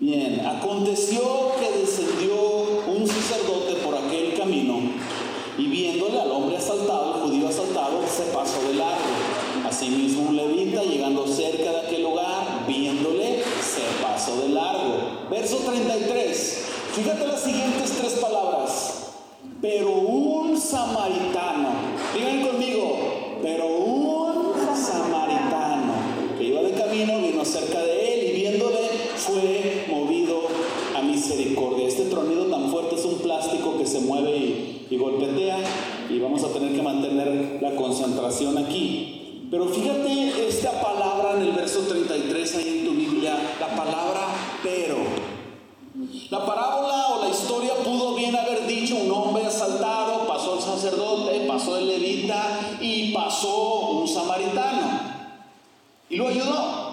Bien, aconteció que descendió un sacerdote por aquel camino y viéndole al hombre asaltado, el judío asaltado, se pasó de largo. Asimismo un levita, llegando cerca de aquel lugar, viéndole, se pasó de largo. Verso 33. Fíjate las siguientes tres palabras. Pero un samaritano, digan conmigo, pero un concentración aquí. Pero fíjate esta palabra en el verso 33 ahí en tu Biblia, la palabra pero. La parábola o la historia pudo bien haber dicho un hombre asaltado, pasó el sacerdote, pasó el levita y pasó un samaritano. Y lo ayudó.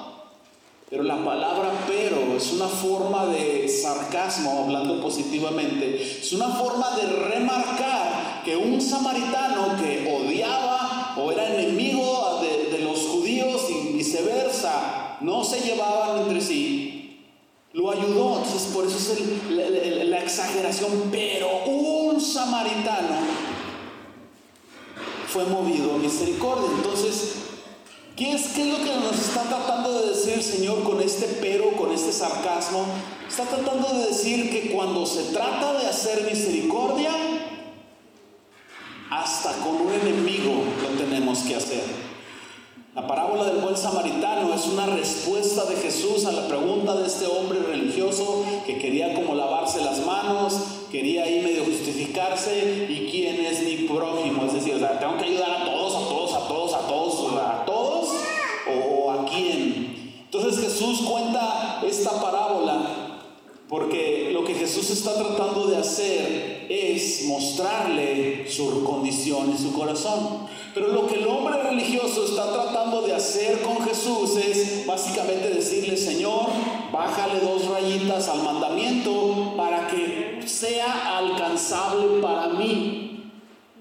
Pero la palabra pero es una forma de sarcasmo, hablando positivamente, es una forma de remarcar que un samaritano que odiaba o era enemigo de, los judíos y viceversa, no se llevaban entre sí, lo ayudó, entonces por eso es la, exageración, pero un samaritano fue movido a misericordia. Entonces, ¿qué es, ¿qué es lo que nos está tratando de decir el Señor con este pero, con este sarcasmo? Está tratando de decir que cuando se trata de hacer misericordia, hasta con un enemigo tenemos que hacer. La parábola del buen samaritano es una respuesta de Jesús a la pregunta de este hombre religioso que quería como lavarse las manos, quería ahí medio justificarse y quién es mi prójimo, es decir, tengo que ayudar a todos, a todos, a todos, a todos, a todos o a quién. Entonces Jesús cuenta esta parábola porque lo que Jesús está tratando de hacer es mostrarle su condición y su corazón. Pero lo que el hombre religioso está tratando de hacer con Jesús es básicamente decirle, Señor, bájale dos rayitas al mandamiento para que sea alcanzable para mí.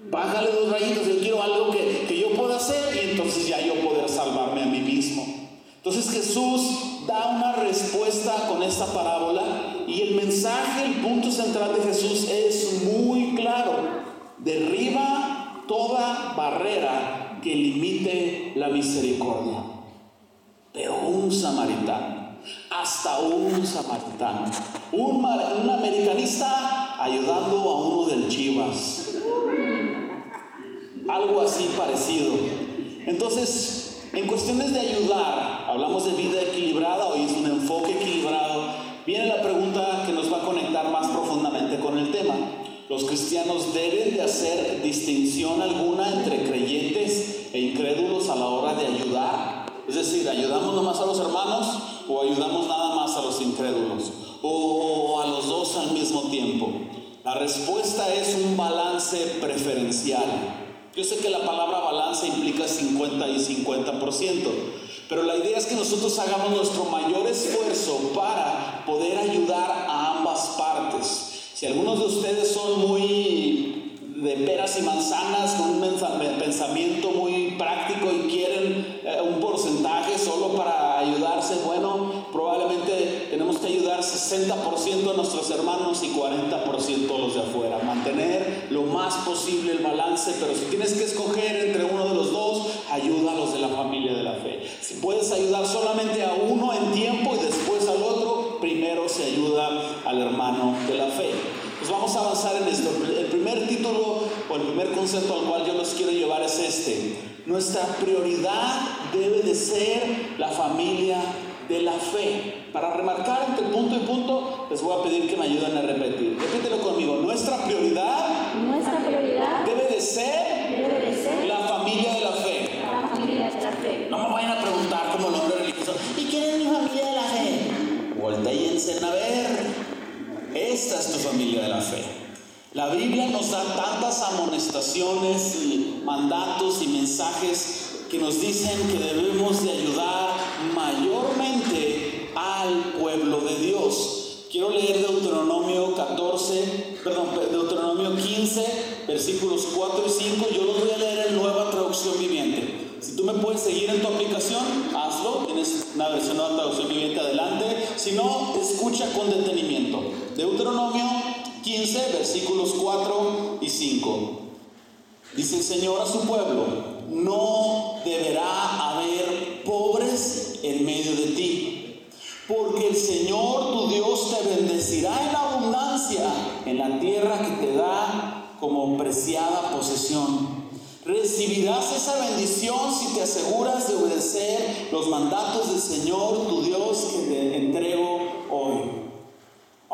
Bájale dos rayitas, yo quiero algo que, que yo pueda hacer y entonces ya yo poder salvarme a mí mismo. Entonces Jesús da una respuesta con esta parábola y el mensaje, el punto central de Jesús es muy claro. Derriba toda barrera que limite la misericordia. Pero un samaritano, hasta un samaritano, un, americanista ayudando a uno del Chivas, algo así parecido. Entonces, en cuestiones de ayudar, hablamos de vida equilibrada, hoy es un enfoque equilibrado, viene la pregunta que nos va a conectar más profundamente con el tema. ¿Los cristianos deben de hacer distinción alguna entre creyentes e incrédulos a la hora de ayudar? Es decir, ¿ayudamos nomás a los hermanos o ayudamos nada más a los incrédulos? ¿O a los dos al mismo tiempo? La respuesta es un balance preferencial. Yo sé que la palabra balance implica 50 y 50%, pero la idea es que nosotros hagamos nuestro mayor esfuerzo para poder ayudar a ambas partes. Si algunos de ustedes son muy de peras y manzanas, con un pensamiento muy práctico y quieren eh, un porcentaje solo para ayudarse, bueno, probablemente tenemos que ayudar 60% a nuestros hermanos y 40% a los de afuera. Mantener lo más posible el balance, pero si tienes que escoger entre uno de los dos, ayuda a los de la familia de la fe. Si puedes ayudar solamente a uno en tiempo y después al otro, primero se ayuda al hermano de la fe. Pues vamos a avanzar en esto. El primer título o el primer concepto al cual yo los quiero llevar es este. Nuestra prioridad debe de ser la familia de la fe. Para remarcar entre punto y punto, les voy a pedir que me ayuden a repetir. Repítelo conmigo. Nuestra prioridad Nuestra prioridad debe de ser debe de ser la familia de la fe. la familia de la fe. No me vayan a preguntar como el hombre religioso, ¿y quién es mi familia de la fe? Voltéense a ver. Esta es tu familia de la fe. La Biblia nos da tantas amonestaciones y mandatos y mensajes que nos dicen que debemos de ayudar mayormente al pueblo de Dios. Quiero leer Deuteronomio 14, perdón, Deuteronomio 15, versículos 4 y 5. Yo los voy a leer en nueva traducción viviente. Si tú me puedes seguir en tu aplicación, haz hazlo. Tienes una versión de traducción viviente adelante. Si no, escucha con detenimiento. Deuteronomio 15, versículos 4 y 5. Dice el Señor a su pueblo, no deberá haber pobres en medio de ti, porque el Señor tu Dios te bendecirá en abundancia en la tierra que te da como preciada posesión. Recibirás esa bendición si te aseguras de obedecer los mandatos del Señor tu Dios que te entrego.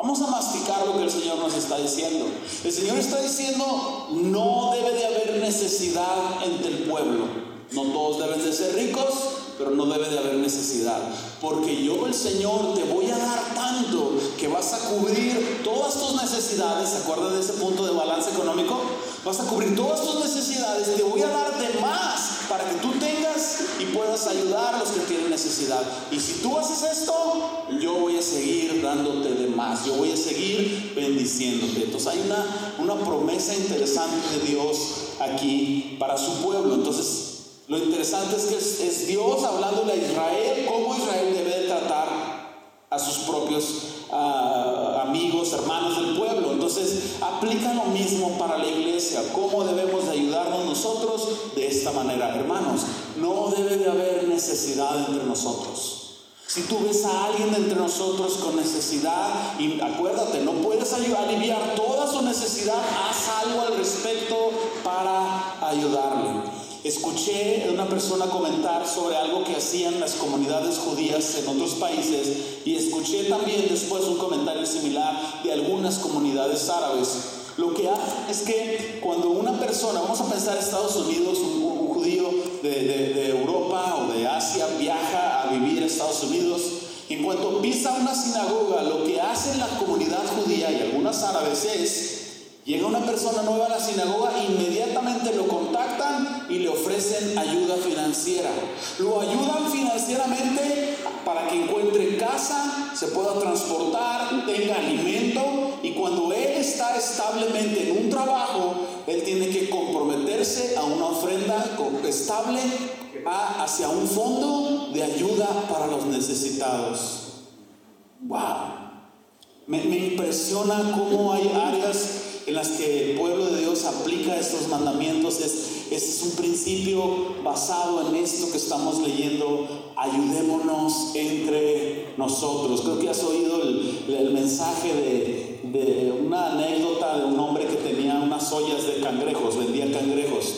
Vamos a masticar lo que el Señor nos está diciendo. El Señor está diciendo, no debe de haber necesidad entre el pueblo. No todos deben de ser ricos, pero no debe de haber necesidad. Porque yo, el Señor, te voy a dar tanto que vas a cubrir todas tus necesidades. ¿Se acuerdan de ese punto de balance económico? Vas a cubrir todas tus necesidades. Te voy a dar de más para que tú tengas y puedas ayudar a los que tienen necesidad. Y si tú haces esto, yo voy a seguir dándote de más. Yo voy a seguir bendiciéndote. Entonces hay una, una promesa interesante de Dios aquí para su pueblo. Entonces lo interesante es que es, Dios hablándole a Israel cómo Israel debe de tratar a sus propios ah, amigos, hermanos del pueblo. Entonces aplica lo mismo para la iglesia, cómo debemos de ayudarnos nosotros de esta manera. Hermanos, no debe de haber necesidad entre nosotros. Si tú ves a alguien entre nosotros con necesidad, y acuérdate, no puedes aliviar toda su necesidad, haz algo al respecto para ayudarle. Escuché a una persona comentar sobre algo que hacían las comunidades judías en otros países y escuché también después un comentario similar de algunas comunidades árabes. Lo que hace es que cuando una persona, vamos a pensar Estados Unidos, un, judío de, de Europa o de Asia viaja a vivir a Estados Unidos, en cuanto pisa una sinagoga, lo que hace la comunidad judía y algunas árabes es Llega una persona nueva a la sinagoga, inmediatamente lo contactan y le ofrecen ayuda financiera. Lo ayudan financieramente para que encuentre casa, se pueda transportar, tenga alimento y cuando él está establemente en un trabajo, él tiene que comprometerse a una ofrenda estable hacia un fondo de ayuda para los necesitados. ¡Wow! Me, impresiona cómo hay áreas en las que el pueblo de Dios aplica estos mandamientos es un principio basado en esto que estamos leyendo, ayudémonos entre nosotros. Creo que has oído el, mensaje de, una anécdota de un hombre que tenía unas ollas de cangrejos, vendía cangrejos.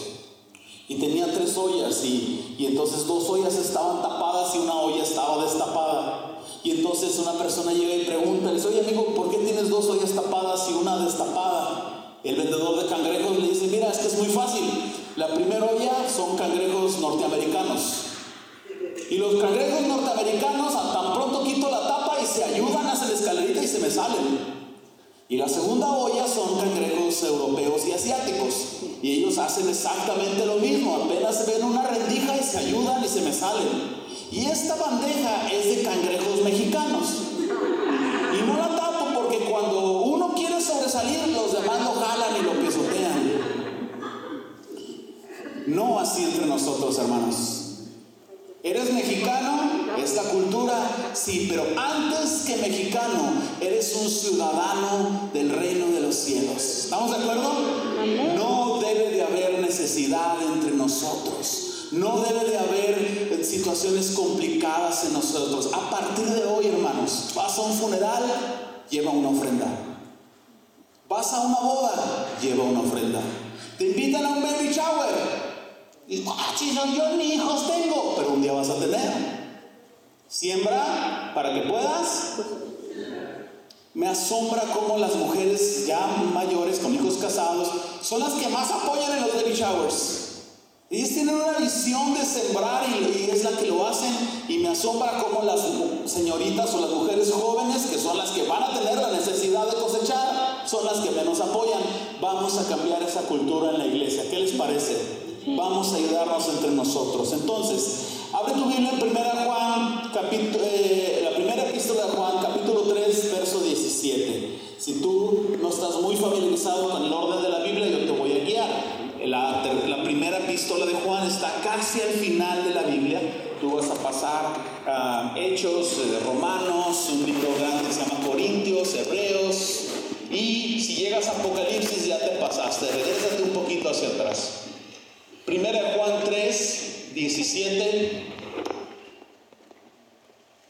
Y tenía tres ollas y, y entonces dos ollas estaban tapadas y una olla estaba destapada. Y entonces una persona llega y pregunta, oye amigo, ¿por qué tienes dos ollas tapadas y una destapada? El vendedor de cangrejos le dice, mira, es que es muy fácil. La primera olla son cangrejos norteamericanos. Y los cangrejos norteamericanos, tan pronto quito la tapa y se ayudan, hacen la escalerita y se me salen. Y la segunda olla son cangrejos europeos y asiáticos. Y ellos hacen exactamente lo mismo. Apenas ven una rendija y se ayudan y se me salen. Y esta bandeja es de cangrejos mexicanos. Y no la tapo porque cuando uno quiere sobresalir, los demás lo jalan y lo pisotean. No entre nosotros, hermanos. ¿Eres mexicano? Esta cultura, sí, pero antes que mexicano, eres un ciudadano del reino de los cielos. ¿Estamos de acuerdo? No debe de haber necesidad entre nosotros. No debe de haber situaciones complicadas en nosotros. A partir de hoy, hermanos, vas a un funeral, lleva una ofrenda. Vas a una boda, lleva una ofrenda. Te invitan a un baby shower. Y, ah, yo ni hijos tengo, pero un día vas a tener. Siembra para que puedas. Me asombra cómo las mujeres ya mayores con hijos casados son las que más apoyan en los baby showers. Ellos tienen una visión de sembrar y es la que lo hacen y me asombra cómo las señoritas o las mujeres jóvenes, que son las que van a tener la necesidad de cosechar, son las que menos apoyan. Vamos a cambiar esa cultura en la iglesia. ¿Qué les parece? Vamos a ayudarnos entre nosotros. Entonces, abre tu Biblia en 1 Juan, capítulo, eh, la primera epístola de Juan, capítulo 3, verso 17. Si tú no estás muy familiarizado con el orden de la Biblia, yo te voy a guiar. La, primera epístola de Juan está casi al final de la Biblia. Tú vas a pasar a Hechos, eh, Romanos, un libro grande que se llama Corintios, Hebreos. Y si llegas a Apocalipsis ya te pasaste, regrésate un poquito hacia atrás. Primera Juan 3, 17.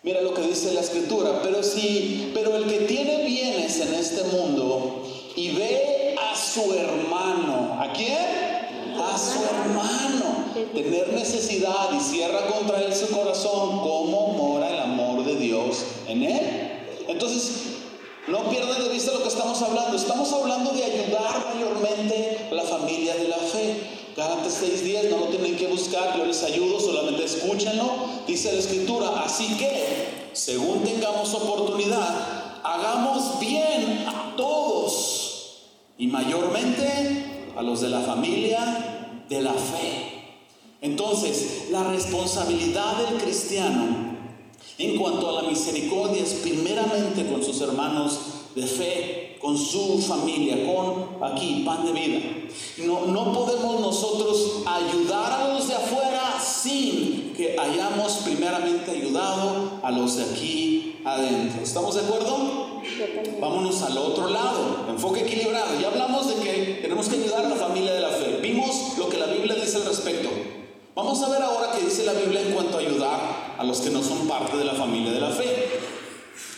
Mira lo que dice la escritura, pero si, pero el que tiene bienes en este mundo y ve a su hermano, ¿a quién? A su hermano, tener necesidad y cierra contra él su corazón, ¿cómo mora el amor de Dios en él? Entonces, no pierdan de vista lo que estamos hablando. Estamos hablando de ayudar mayormente a la familia de la fe. Gálatas 6:10, no lo tienen que buscar, yo les ayudo, solamente escúchenlo. Dice la escritura, así que, según tengamos oportunidad, hagamos bien a todos y mayormente a los de la familia de la fe. Entonces, la responsabilidad del cristiano en cuanto a la misericordia es primeramente con sus hermanos de fe, con su familia, con aquí, pan de vida. No, no podemos nosotros ayudar a los de afuera sin que hayamos primeramente ayudado a los de aquí adentro. ¿Estamos de acuerdo? Vámonos al otro lado, enfoque equilibrado. Ya hablamos de que tenemos que ayudar a la familia de la fe. Vimos lo que la Biblia dice al respecto. Vamos a ver ahora qué dice la Biblia en cuanto a ayudar a los que no son parte de la familia de la fe.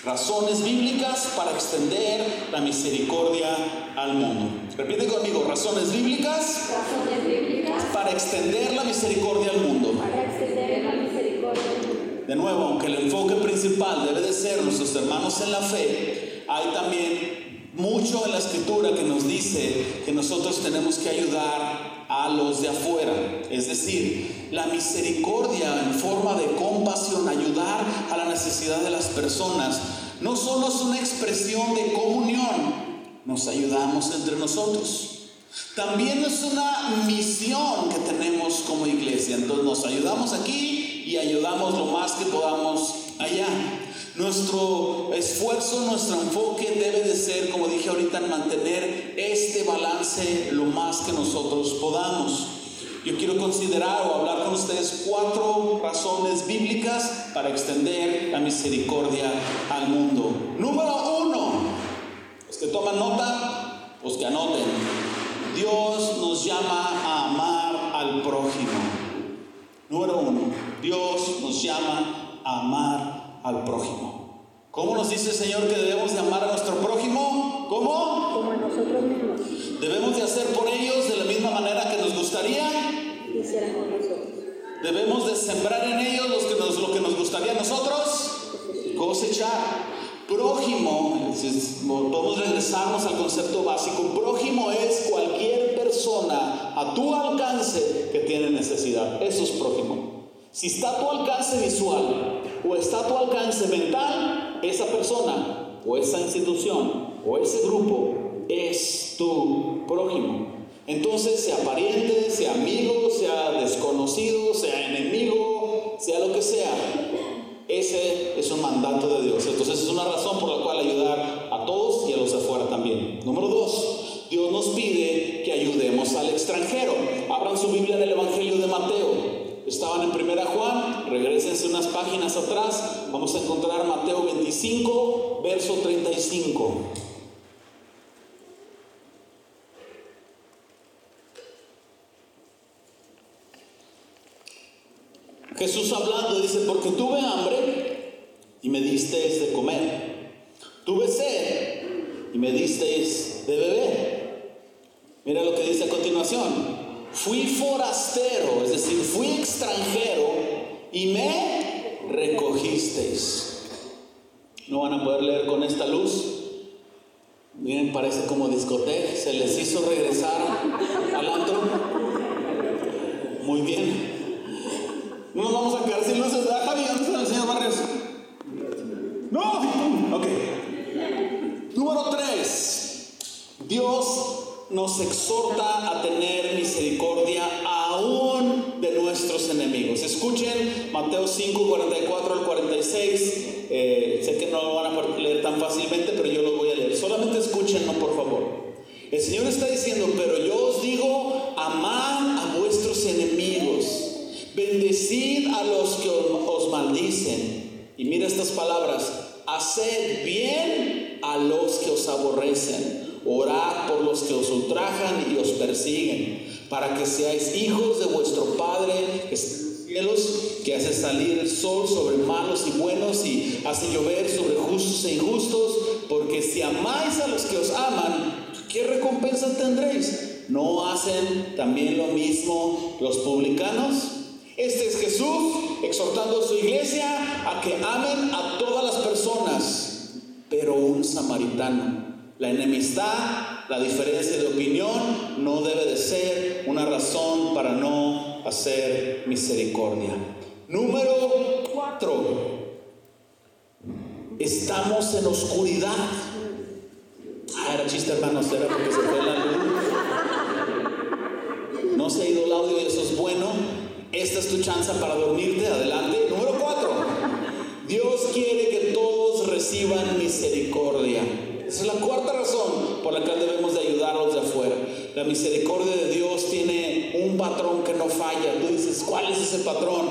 Razones bíblicas para extender la misericordia al mundo. Repite conmigo, razones bíblicas, Razones bíblicas para extender la misericordia al mundo. para extender la misericordia. De nuevo, aunque el enfoque principal debe de ser nuestros hermanos en la fe, hay también mucho en la escritura que nos dice que nosotros tenemos que ayudar a los de afuera. Es decir, la misericordia en forma de compasión, ayudar a la necesidad de las personas, no solo es una expresión de comunión, nos ayudamos entre nosotros. También es una misión que tenemos como iglesia. Entonces nos ayudamos aquí y ayudamos lo más que podamos allá. Nuestro esfuerzo, nuestro enfoque debe de ser, como dije ahorita, en mantener este balance lo más que nosotros podamos. Yo quiero considerar o hablar con ustedes cuatro razones bíblicas para extender la misericordia al mundo. Número uno, los que toman nota, los que anoten. Dios nos llama a amar al prójimo. Número uno, Dios nos llama a amar al prójimo. ¿Cómo nos dice el Señor que debemos de amar a nuestro prójimo? ¿Cómo? Como a nosotros mismos Debemos de hacer por ellos de la misma manera que nos gustaría. nosotros. Debemos de sembrar en ellos los que nos- lo que nos gustaría a nosotros cosechar. Prójimo, podemos regresarnos al concepto básico. Prójimo es cualquier persona a tu alcance que tiene necesidad. Eso es prójimo. Si está a tu alcance visual o está a tu alcance mental, esa persona o esa institución o ese grupo es tu prójimo. Entonces, sea pariente, sea amigo, sea desconocido, sea enemigo, sea lo que sea, ese es un mandato de Dios. Entonces, es una razón por la cual ayudar a todos y a los de afuera también. Número dos, Dios nos pide que ayudemos al extranjero. Abran su Biblia del Evangelio de Mateo. Estaban en Primera Juan, regresense unas páginas atrás. Vamos a encontrar Mateo 25, verso 35. Jesús hablando dice, porque tuve hambre y me disteis de comer. Tuve sed y me disteis de beber. Mira lo que dice a continuación. Fui forastero, es decir, fui extranjero y me recogisteis. No van a poder leer con esta luz. Miren, parece como discoteca. Se les hizo regresar al antro. Muy bien. No nos vamos a quedar sin luces, ¿verdad, Javi? ¿Dónde está el señor Barrios? No. Ok. Número tres. Dios nos exhorta a tener misericordia aún de nuestros enemigos. Escuchen Mateo 5, 44 al 46. Eh, sé que no lo van a leer tan fácilmente, pero yo lo voy a leer. Solamente escúchenlo, por favor. El Señor está diciendo, pero yo os digo, amad a vuestros. Bendecid a los que maldicen. Y mira estas palabras, haced bien a los que os aborrecen, orad por los que os ultrajan y os persiguen, para que seáis hijos de vuestro Padre que está en los cielos, que hace salir el sol sobre malos y buenos y hace llover sobre justos e injustos, porque si amáis a los que os aman, ¿qué recompensa tendréis? ¿No hacen también lo mismo los publicanos? Este es Jesús exhortando a su iglesia a que amen a todas las personas, pero un samaritano. La enemistad, la diferencia de opinión no debe de ser una razón para no hacer misericordia. Número cuatro. Estamos en oscuridad. Ah, era chiste, hermanos, era porque se fue la luz. No se ha ido el audio y eso es bueno. Esta es tu chance para dormirte. Adelante. Número cuatro. Dios quiere que todos reciban misericordia. Esa es la cuarta razón por la cual debemos de de afuera. La misericordia de Dios tiene un patrón que no falla. Tú dices, ¿cuál es ese patrón?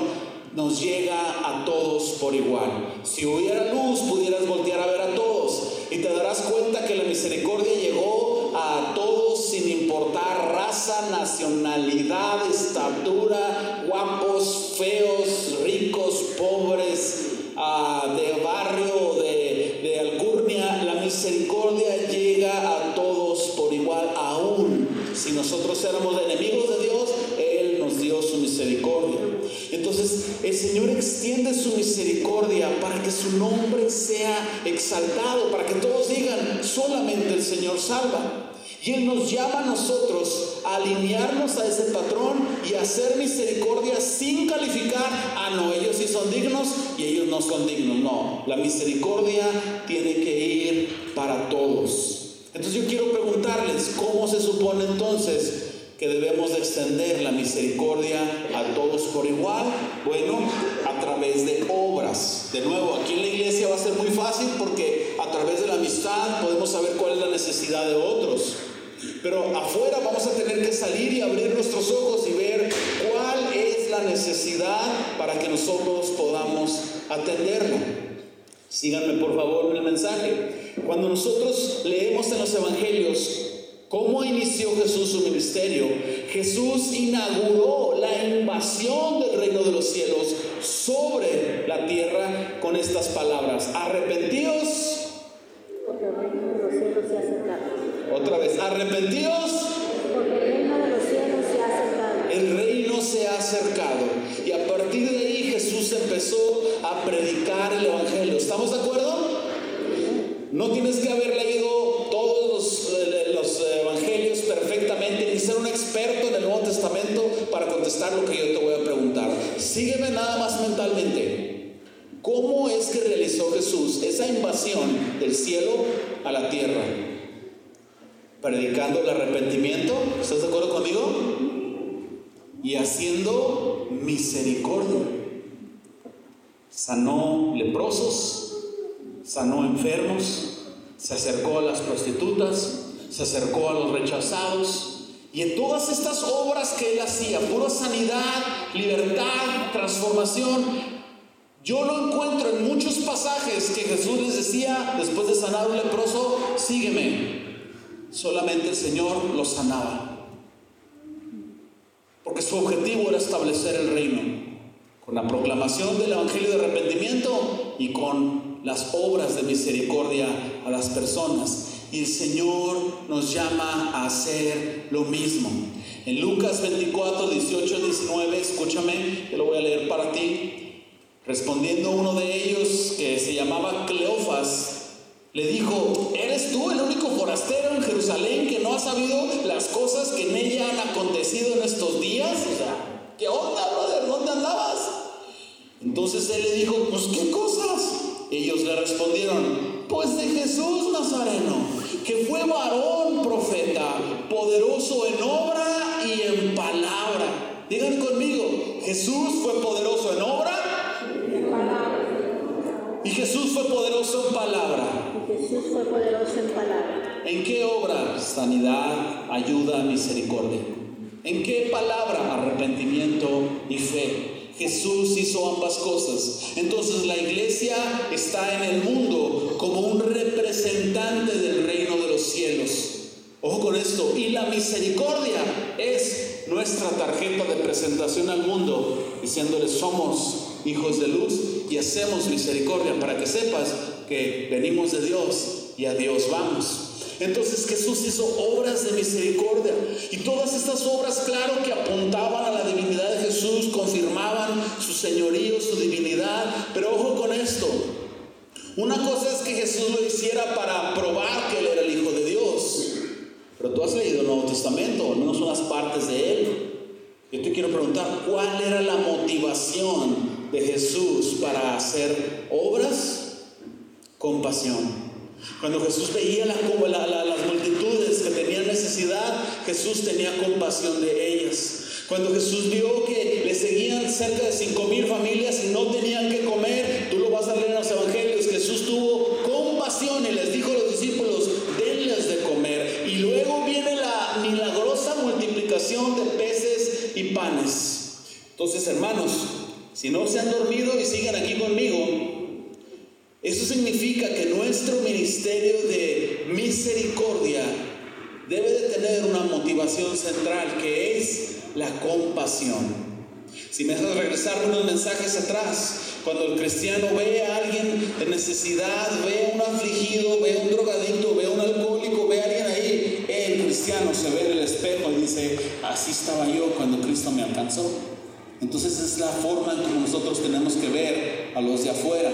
Nos llega a todos por igual. Si hubiera luz, pudieras voltear a ver a todos y te darás cuenta que la misericordia llegó a todos sin importar raza, nacionalidad, estatura, guapos, feos, ricos, pobres, uh, de barrio, de, de alcurnia. La misericordia llega a todos por igual, aún si nosotros éramos enemigos de Dios, Él nos dio su misericordia. Entonces el Señor extiende su misericordia para que su nombre sea exaltado, para que todos digan, solamente el Señor salva. Y Él nos llama a nosotros a alinearnos a ese patrón y a hacer misericordia sin calificar, ah, no, ellos sí son dignos y ellos no son dignos. No, la misericordia tiene que ir para todos. Entonces yo quiero preguntarles, ¿cómo se supone entonces que debemos de extender la misericordia a todos por igual? Bueno, a través de obras. De nuevo, aquí en la iglesia va a ser muy fácil porque a través de la amistad podemos saber cuál es la necesidad de otros. Pero afuera vamos a tener que salir y abrir nuestros ojos y ver cuál es la necesidad para que nosotros podamos atenderla. Síganme por favor en el mensaje. Cuando nosotros leemos en los evangelios cómo inició Jesús su ministerio, Jesús inauguró la invasión del reino de los cielos sobre la tierra con estas palabras. Arrepentíos. Porque el reino de los cielos se. Otra vez, arrepentíos. Porque el reino de los cielos se ha acercado. El reino se ha acercado. Y a partir de ahí Jesús empezó a predicar el Evangelio. ¿Estamos de acuerdo? No tienes que haber leído todos los, eh, los evangelios perfectamente ni ser un experto en el Nuevo Testamento para contestar lo que yo te voy a preguntar. Sígueme nada más mentalmente. ¿Cómo es que realizó Jesús esa invasión del cielo a la tierra? Predicando el arrepentimiento, ¿estás de acuerdo conmigo? Y haciendo misericordia. Sanó leprosos, sanó enfermos, se acercó a las prostitutas, se acercó a los rechazados. Y en todas estas obras que él hacía, pura sanidad, libertad, transformación, yo lo encuentro en muchos pasajes que Jesús les decía, después de sanar un leproso, sígueme. Solamente el Señor lo sanaba. Porque su objetivo era establecer el reino. Con la proclamación del Evangelio de arrepentimiento y con las obras de misericordia a las personas. Y el Señor nos llama a hacer lo mismo. En Lucas 24, 18, 19, escúchame, que lo voy a leer para ti. Respondiendo uno de ellos, que se llamaba Cleofas, le dijo, ¿eres tú el único forastero en Jerusalén que no ha sabido las cosas que en ella han acontecido en estos días? O sea, ¿qué onda, brother? ¿Dónde andabas? Entonces él le dijo, pues ¿qué cosas? Ellos le respondieron, pues de Jesús Nazareno, que fue varón profeta, poderoso en obra y en palabra. Digan conmigo, Jesús fue poderoso en obra Jesús fue poderoso en palabra. Y Jesús fue poderoso en palabra. ¿En qué obra? Sanidad, ayuda, misericordia. ¿En qué palabra? Arrepentimiento y fe. Jesús hizo ambas cosas. Entonces la iglesia está en el mundo como un representante del reino de los cielos. Ojo con esto. Y la misericordia es nuestra tarjeta de presentación al mundo, diciéndole somos hijos de luz y hacemos misericordia para que sepas que venimos de Dios y a Dios vamos. Entonces Jesús hizo obras de misericordia y todas estas obras, claro que apuntaban a la divinidad de Jesús, confirmaban su señorío, su divinidad, pero ojo con esto. Una cosa es que Jesús lo hiciera para probar que Él era el Hijo de Dios, pero tú has leído el Nuevo Testamento, al menos unas partes de Él. Yo te quiero preguntar, ¿cuál era la motivación de Jesús para hacer obras? Compasión. Cuando Jesús veía las multitudes que tenían necesidad, Jesús tenía compasión de ellas. Cuando Jesús vio que le seguían cerca de cinco mil familias y no tenían que comer, tú lo vas a leer en los evangelios, Jesús tuvo compasión y les dijo a los discípulos, denles de comer. Y luego viene la milagrosa multiplicación de peces y panes. Entonces, hermanos, si no se han dormido y siguen aquí conmigo, eso significa que nuestro ministerio de misericordia debe de tener una motivación central que es la compasión. Si me dejas regresar unos mensajes atrás, cuando el cristiano ve a alguien en necesidad, ve a un afligido, ve a un drogadicto, ve a un alcohólico, ve a alguien ahí, el cristiano se ve en el espejo y dice, así estaba yo cuando Cristo me alcanzó. Entonces es la forma en que nosotros tenemos que ver a los de afuera.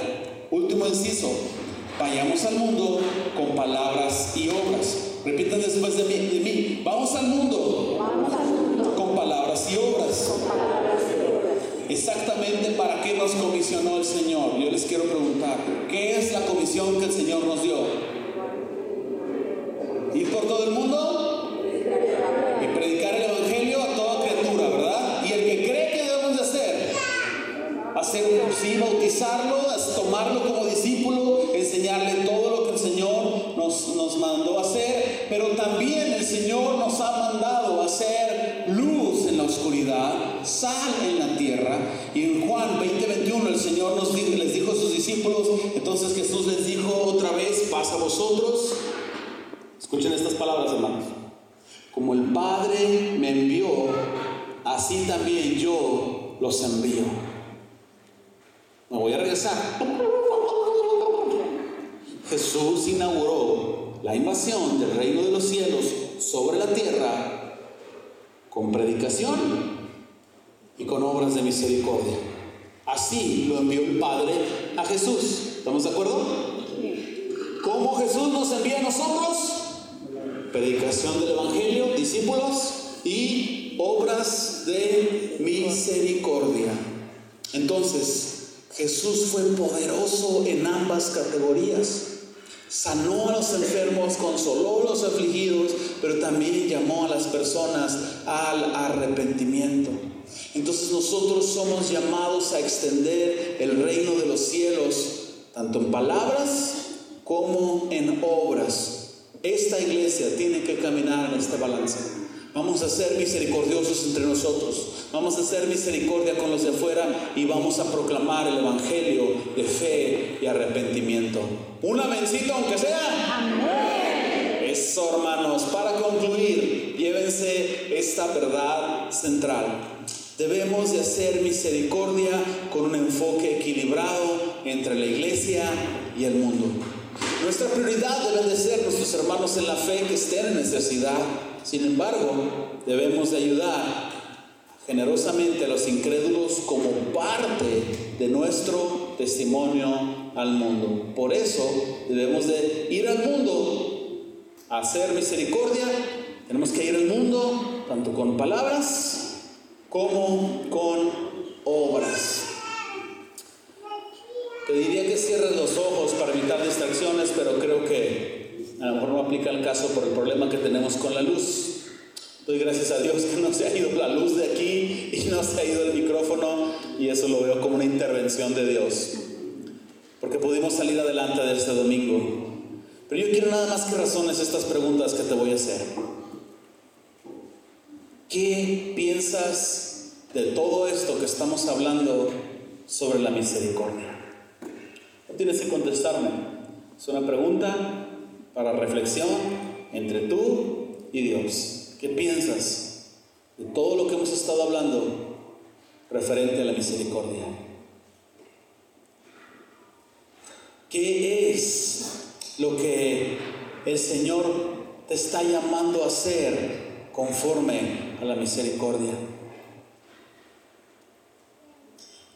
Último inciso, vayamos al mundo con palabras y obras. Repitan después de mí, Vamos al mundo, con palabras y obras. Exactamente para qué nos comisionó el Señor. Yo les quiero preguntar, ¿qué es la comisión que el Señor nos dio? Entonces Jesús les dijo otra vez, pasa a vosotros. Escuchen estas palabras, hermanos. Como el Padre me envió, así también yo los envío. Me voy a regresar. Jesús inauguró la invasión del reino de los cielos sobre la tierra con predicación y con obras de misericordia. Así lo envió el Padre a Jesús. ¿Estamos de acuerdo? ¿Cómo Jesús nos envía a nosotros? Predicación del Evangelio, discípulos y obras de misericordia. Entonces, Jesús fue poderoso en ambas categorías. Sanó a los enfermos, consoló a los afligidos, pero también llamó a las personas al arrepentimiento. Entonces nosotros somos llamados a extender el reino de los cielos, tanto en palabras como en obras. Esta iglesia tiene que caminar en este balance. Vamos a ser misericordiosos entre nosotros. Vamos a hacer misericordia con los de afuera y vamos a proclamar el Evangelio de fe y arrepentimiento. Una vencita aunque sea. Amén. Eso, hermanos. Para concluir, llévense esta verdad central. Debemos de hacer misericordia con un enfoque equilibrado entre la iglesia y el mundo. Nuestra prioridad debe de ser nuestros hermanos en la fe que estén en necesidad sin embargo, debemos de ayudar generosamente a los incrédulos como parte de nuestro testimonio al mundo. Por eso debemos de ir al mundo a hacer misericordia. Tenemos que ir al mundo tanto con palabras como con obras. Te diría que cierres los ojos para evitar distracciones, pero creo que a lo mejor no aplica el caso por el problema que tenemos con la luz. Doy gracias a Dios que no se ha ido la luz de aquí y no se ha ido el micrófono y eso lo veo como una intervención de Dios. Porque pudimos salir adelante de este domingo. Pero yo quiero nada más que razones estas preguntas que te voy a hacer. ¿Qué piensas de todo esto que estamos hablando sobre la misericordia? Tienes que contestarme. Es una pregunta para reflexión entre tú y Dios. ¿Qué piensas de todo lo que hemos estado hablando referente a la misericordia? ¿Qué es lo que el Señor te está llamando a hacer conforme a la misericordia?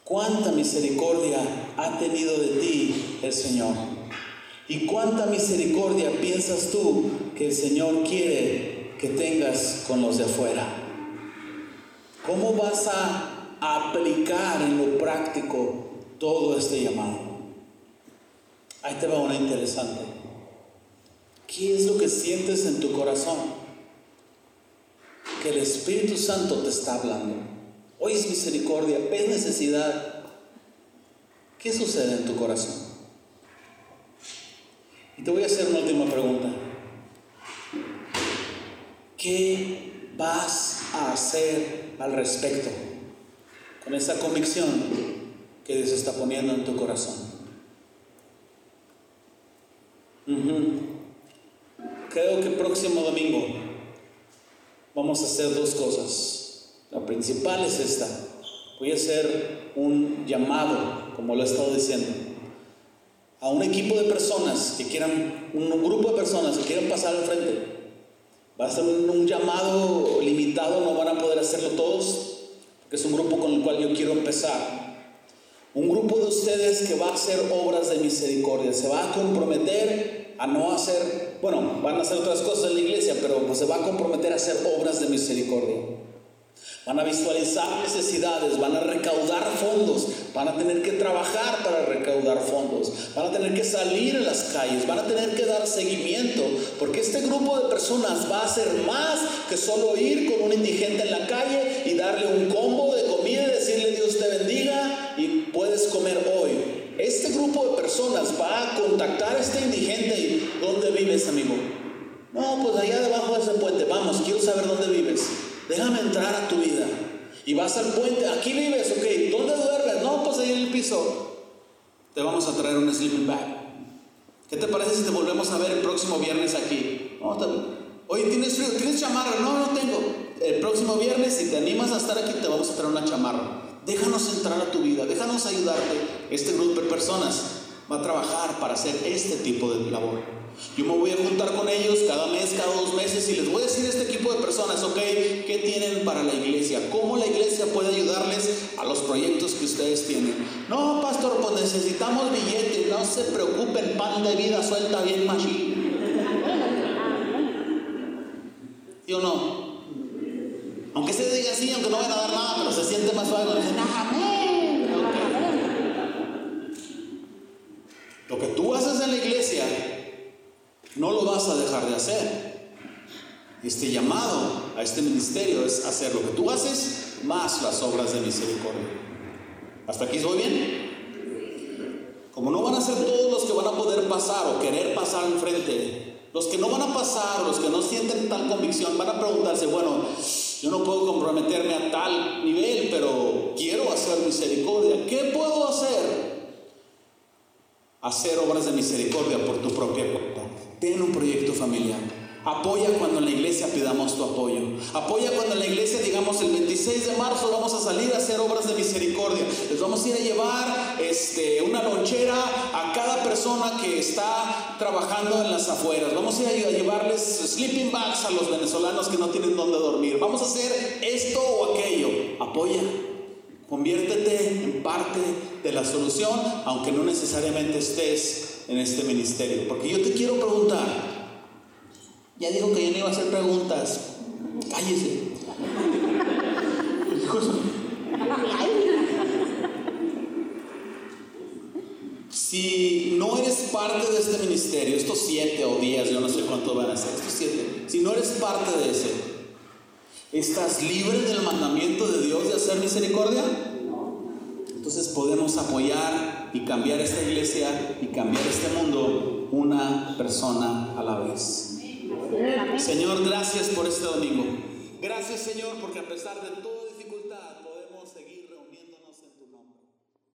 ¿Cuánta misericordia ha tenido de ti el Señor? ¿Y cuánta misericordia piensas tú que el Señor quiere que tengas con los de afuera? ¿Cómo vas a aplicar en lo práctico todo este llamado? Ahí te va una interesante. ¿Qué es lo que sientes en tu corazón? Que el Espíritu Santo te está hablando. Hoy es misericordia, ves necesidad. ¿Qué sucede en tu corazón? Y te voy a hacer una última pregunta. ¿Qué vas a hacer al respecto con esa convicción que Dios está poniendo en tu corazón? Creo que el próximo domingo vamos a hacer dos cosas. La principal es esta. Voy a hacer un llamado, como lo he estado diciendo, a un equipo de personas que quieran, un grupo de personas que quieran pasar al frente. Va a ser un, un llamado limitado, no van a poder hacerlo todos, porque es un grupo con el cual yo quiero empezar. Un grupo de ustedes que va a hacer obras de misericordia, se va a comprometer a no hacer, bueno, van a hacer otras cosas en la iglesia, pero pues se va a comprometer a hacer obras de misericordia. Van a visualizar necesidades, van a recaudar fondos, van a tener que trabajar para recaudar fondos, van a tener que salir a las calles, van a tener que dar seguimiento, porque este grupo de personas va a hacer más que solo ir con un indigente en la calle y darle un combo de comida y decirle Dios te bendiga y puedes comer hoy. Este grupo de personas va a contactar a este indigente y ¿dónde vives amigo? No, pues allá debajo de ese puente, vamos, quiero saber dónde vives. Déjame entrar a tu vida. Y vas al puente, aquí vives, ok, ¿dónde duermes? No, pues ahí en el piso. Te vamos a traer un sleeping bag. ¿Qué te parece si te volvemos a ver el próximo viernes aquí? Oye, ¿tienes frío? ¿Tienes chamarra? No, no tengo. El próximo viernes, si te animas a estar aquí, te vamos a traer una chamarra. Déjanos entrar a tu vida, déjanos ayudarte. Este grupo de personas va a trabajar para hacer este tipo de labor. Yo me voy a juntar con ellos cada mes, cada dos meses y les voy a decir a este equipo de personas, ok, ¿qué tienen para la iglesia? ¿Cómo la iglesia puede ayudarles a los proyectos que ustedes tienen? No, pastor, pues necesitamos billetes, no se preocupen, pan de vida suelta bien machín. ¿Sí o no? Aunque se diga así, aunque no vayan a dar nada, pero se siente más suave cuando dicen. Lo que tú haces en la iglesia no lo vas a dejar de hacer. Este llamado a este ministerio es hacer lo que tú haces más las obras de misericordia. ¿Hasta aquí voy bien? Como no van a ser todos los que van a poder pasar o querer pasar enfrente, los que no van a pasar, los que no sienten tal convicción, van a preguntarse, bueno, yo no puedo comprometerme a tal nivel, pero quiero hacer misericordia. ¿Qué puedo hacer? Hacer obras de misericordia por tu propia. Ten un proyecto familiar. Apoya cuando en la iglesia pidamos tu apoyo. Apoya cuando en la iglesia digamos el 26 de marzo vamos a salir a hacer obras de misericordia. Les vamos a ir a llevar este, una lonchera a cada persona que está trabajando en las afueras. Vamos a ir a llevarles sleeping bags a los venezolanos que no tienen dónde dormir. Vamos a hacer esto o aquello. Apoya. Conviértete en parte de la solución, aunque no necesariamente estés en este ministerio. Porque yo te quiero preguntar, ya dijo que yo no iba a hacer preguntas, cállese. Si no eres parte de este ministerio, estos siete o diez, yo no sé cuánto van a ser, estos siete, si no eres parte de ese, ¿estás libre del mandamiento de Dios de hacer misericordia? Entonces podemos apoyar y cambiar esta iglesia y cambiar este mundo una persona a la vez. Señor, gracias por este domingo. Gracias Señor porque a pesar de todo...